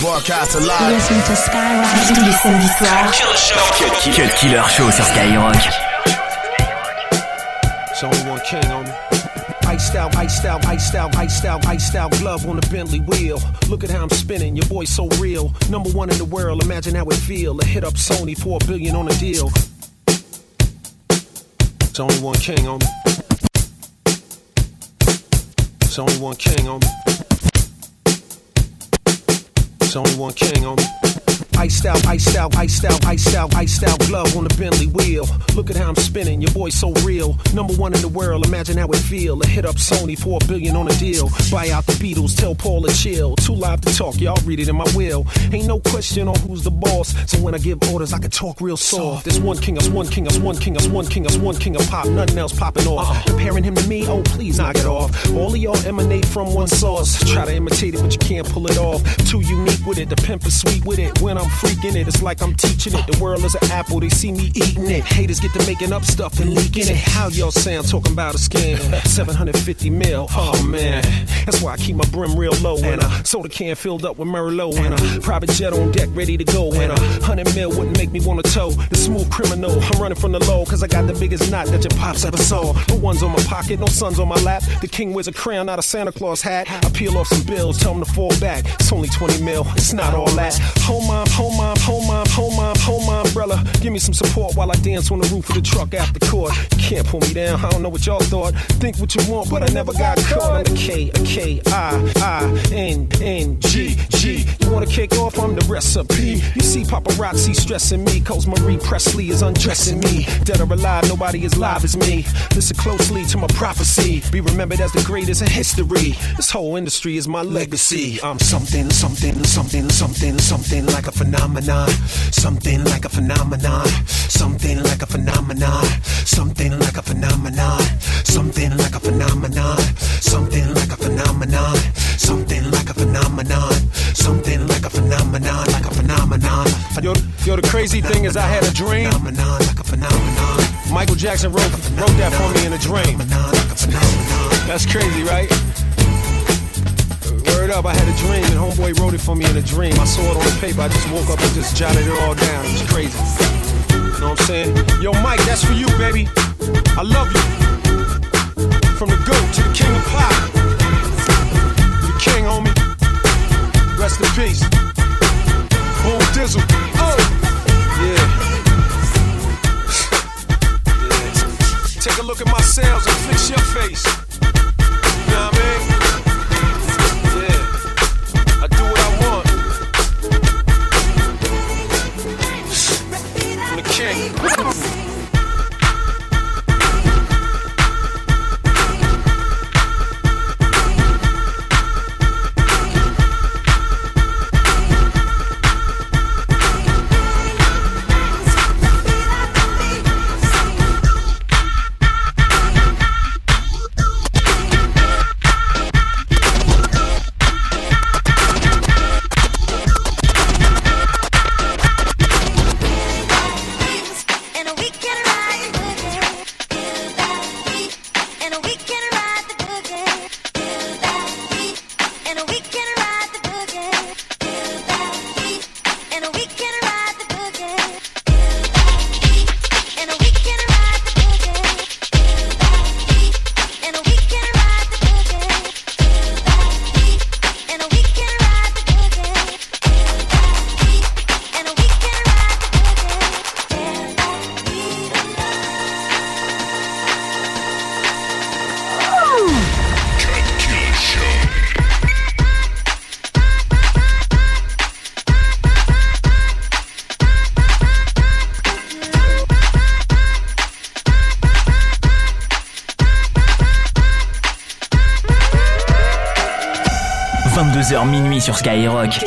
Broadcast alive. Listen to Skyrock tous les samedis soirs. Cut, Cut Killer Show sur Skyrock. It's only one king on me. Iced out, iced out, iced out, iced out, iced out glove on the Bentley wheel. Look at how I'm spinning, your boy so real. Number one in the world, imagine how it feel. A hit up Sony for a billion on a deal. It's only one king on me. It's only one king on me. It's only one king on me. Iced out, iced out, iced out, iced out, iced out glove on the Bentley wheel. Look at how I'm spinning, your boy so real. Number one in the world, imagine how it feel. A hit up Sony for a billion on a deal. Buy out the Beatles, tell Paul to chill. Too live to talk, y'all read it in my will. Ain't no question on who's the boss. So when I give orders, I can talk real soft. There's one king, us one king, us one king, us one king, us one king of pop. Nothing else popping off. Uh-uh. Comparing him to me, oh please knock it off. All of y'all emanate from one source. Try to imitate it, but you can't pull it off. Too unique with it, the pimp is sweet with it. When I'm freaking it, it's like I'm teaching it. The world is an apple, they see me eating it. Haters get to making up stuff and leaking it. How y'all sound talking about a scam? 750 mil, oh man. That's why I keep my brim real low. And uh, a soda can filled up with Merlot. And a private jet on deck ready to go. And a hundred mil wouldn't make me wanna tow. The smooth criminal, I'm running from the low. Cause I got the biggest knot that your pops ever saw. No one's on my pocket, no sun's on my lap. The king wears a crown, not a Santa Claus hat. I peel off some bills, tell him to fall back. It's only 20 mil, it's not all that. Home mom, home mom, home mom, home mom, home mom, umbrella. Give me some support while I dance on the roof of the truck after court. You can't pull me down, I don't know what y'all thought. Think what you want, but I never got caught. I'm a K, a K, I, I, N, N, G, G. You wanna kick off? I'm the recipe. You see paparazzi stressing me, cause Marie Presley is undressing me. Dead or alive, nobody is live as me. Listen closely to my prophecy. Be remembered as the greatest in history. This whole industry is my legacy. I'm something, something, something, something, something like a phenomenon. Something like a phenomenon. Phenomenon, something like a phenomenon. Something like a phenomenon. Something like a phenomenon. Something like a phenomenon. Something like a phenomenon. Something like a phenomenon. Like a phenomenon. Yo, yo, the crazy thing is I had a dream. Phenomenon. Like a phenomenon. Michael Jackson wrote, wrote that for me in a dream. That's crazy, right? Up, I had a dream and homeboy wrote it for me in a dream. I saw it on the paper, I just woke up and just jotted it all down. It was crazy. You know what I'm saying? Yo, Mike, that's for you, baby. I love you. From the goat to the king of pop. The king, homie. Rest in peace. Boom Dizzle. Oh! Yeah. yeah. Take a look at my sales and fix your face. sur Skyrock.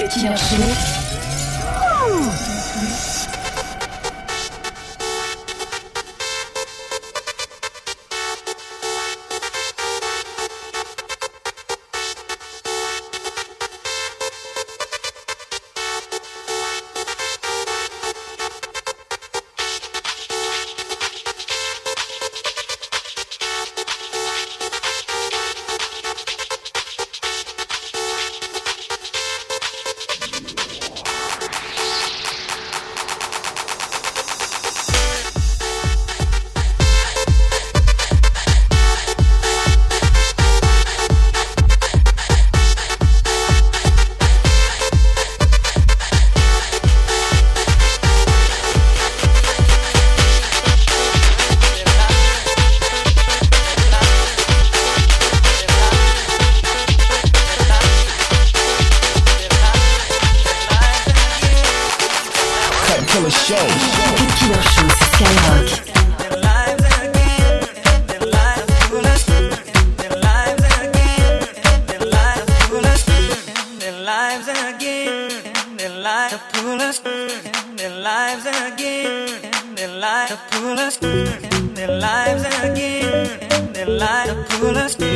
They lie to pull us through.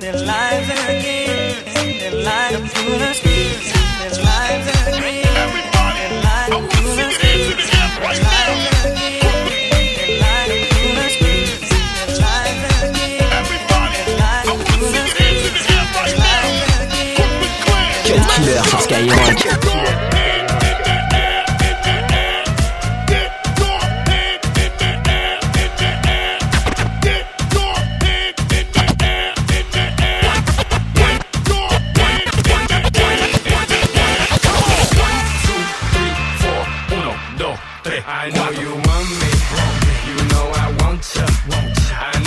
They lie to again. They lie to pull us through. I know you want me. You know I want you. I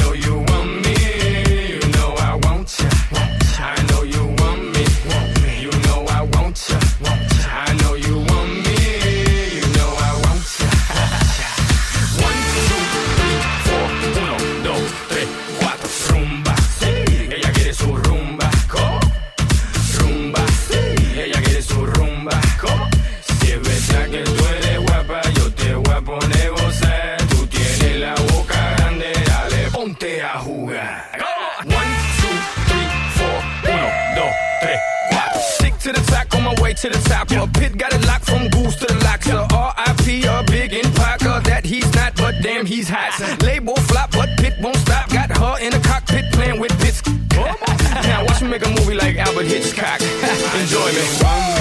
Stick to the track on my way to the top. Yeah. Pit got it locked from goose to the lock. Yeah. R.I.P. a big in Parker that he's not, but damn he's hot. Label flop, but Pit won't stop. Got her in the cockpit playing with bits. now watch me make a movie like Albert Hitchcock. Enjoy me.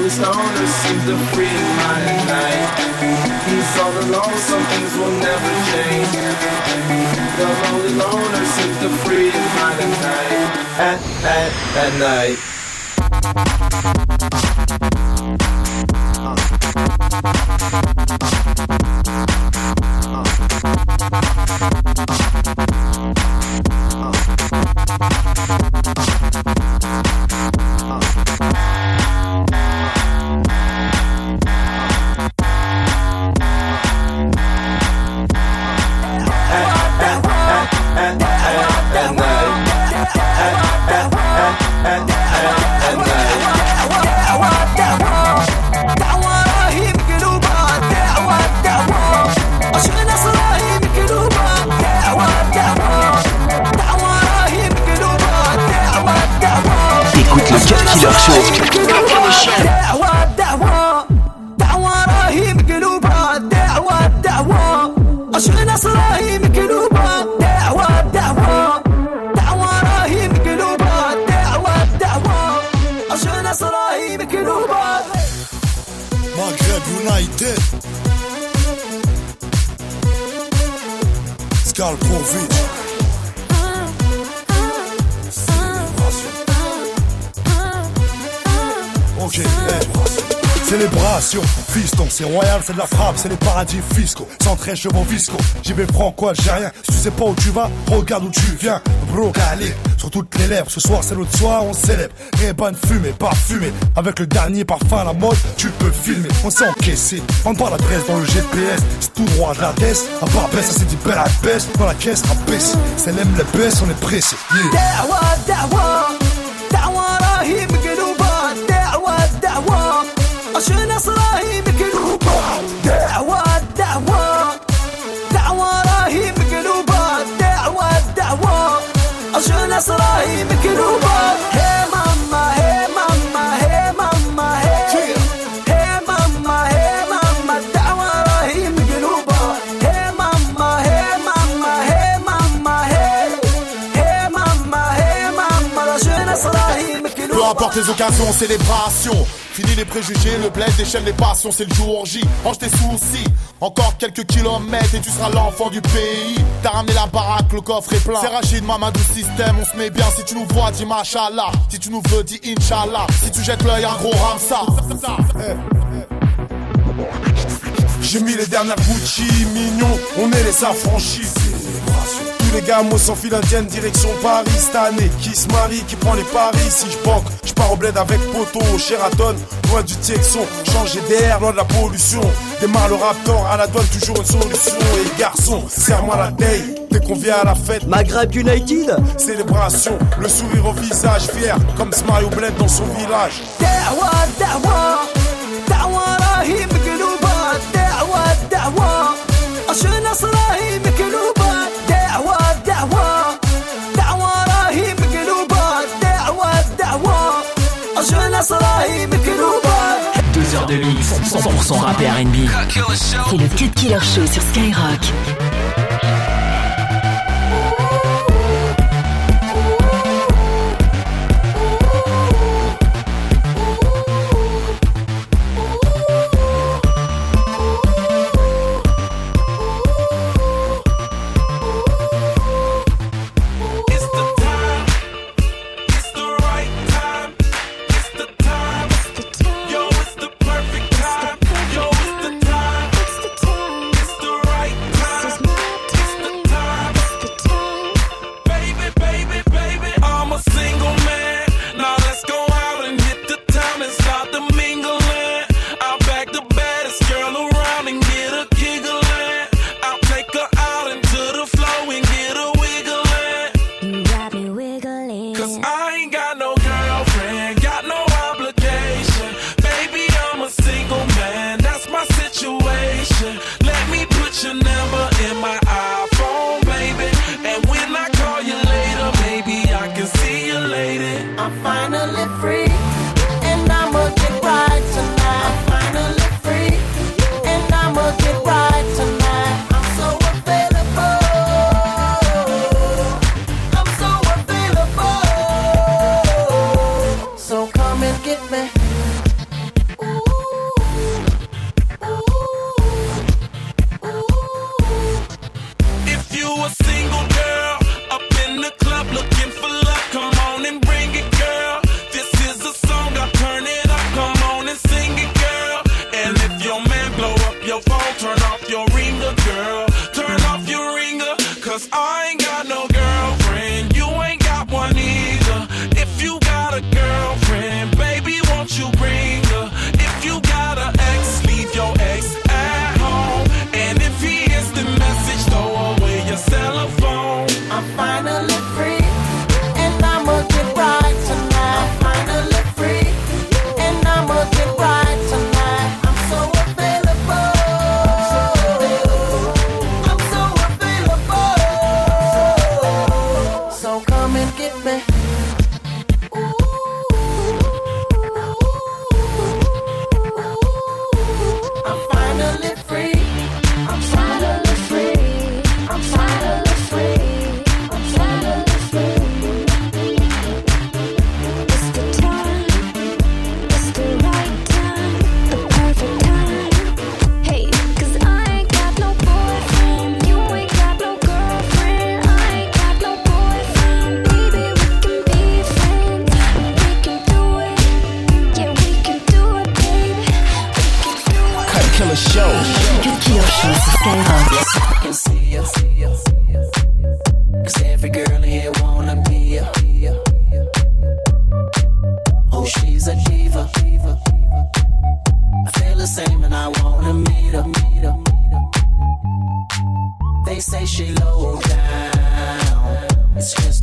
always known seems to free my night. He's all alone, some things will never change. The lonely loner seems to free my night. At, at, at night. كيلر شو الدعوة الدعوة دعوة راهي مقلوبة الدعوة الدعوة أشغل ناس راهي مقلوبة الدعوة الدعوة دعوة راهي مقلوبة الدعوة الدعوة أشغل ناس راهي مقلوبة مغرب يونايتد سكال بروفيت Célébration, fiston, c'est royal, c'est de la frappe, c'est les paradis fiscaux. Centré chevaux fiscaux, j'y vais franco rien Si tu sais pas où tu vas, regarde où tu viens. Bro, calé, sur toutes les lèvres. Ce soir, c'est l'autre soir, on célèbre. Et bonne fumée, parfumée. Avec le dernier parfum à la mode, tu peux filmer. On s'est encaissé, on pas l'adresse dans le GPS. C'est tout droit de la baisse. À part baisse, ça c'est dit belle à baisse. Dans la caisse, à baisse. C'est l'aime les baisse, on est pressé. ورش نصراهي مقلوبات دعوة دعوات دعوة راهي مقلوبات دعوات دعوات ورش نصراهي مقلوبات les occasions, célébration. Fini les préjugés, le bled déchaîne les passions, c'est le jour J. Range tes soucis, encore quelques kilomètres et tu seras l'enfant du pays. T'as ramené la baraque, le coffre est plein. C'est Rachid, Mamadou système, on se met bien. Si tu nous vois, dis machallah. Si tu nous veux, dis inshallah. Si tu jettes l'œil, un gros ramsa. J'ai mis les dernières Gucci, mignon, on est les affranchis les gars, moi sans fil indienne, direction Paris cette année. Qui se marie, qui prend les paris Si je banque, je pars au bled avec Poto, Sheraton, loin du Texon. Changer d'air, loin de la pollution. Démarre le raptor, à la douane, toujours une solution. Et garçon, serre-moi la taille. Dès qu'on vient à la fête, Maghreb United, célébration, le sourire au visage fier, comme Smile au bled dans son village. Deux heures de mix, 100% rap et R&B. C'est le Cut Killer Show sur Skyrock.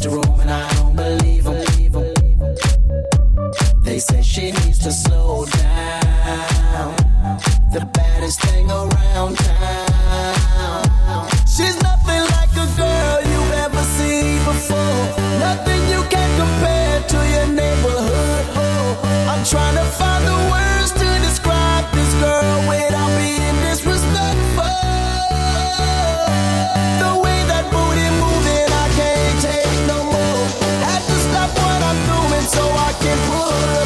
to roam and I don't believe them. They say she needs to slow down. The baddest thing around town. She's nothing like a girl you've ever seen before. Nothing you can compare to your neighborhood. Oh, I'm trying to find the word.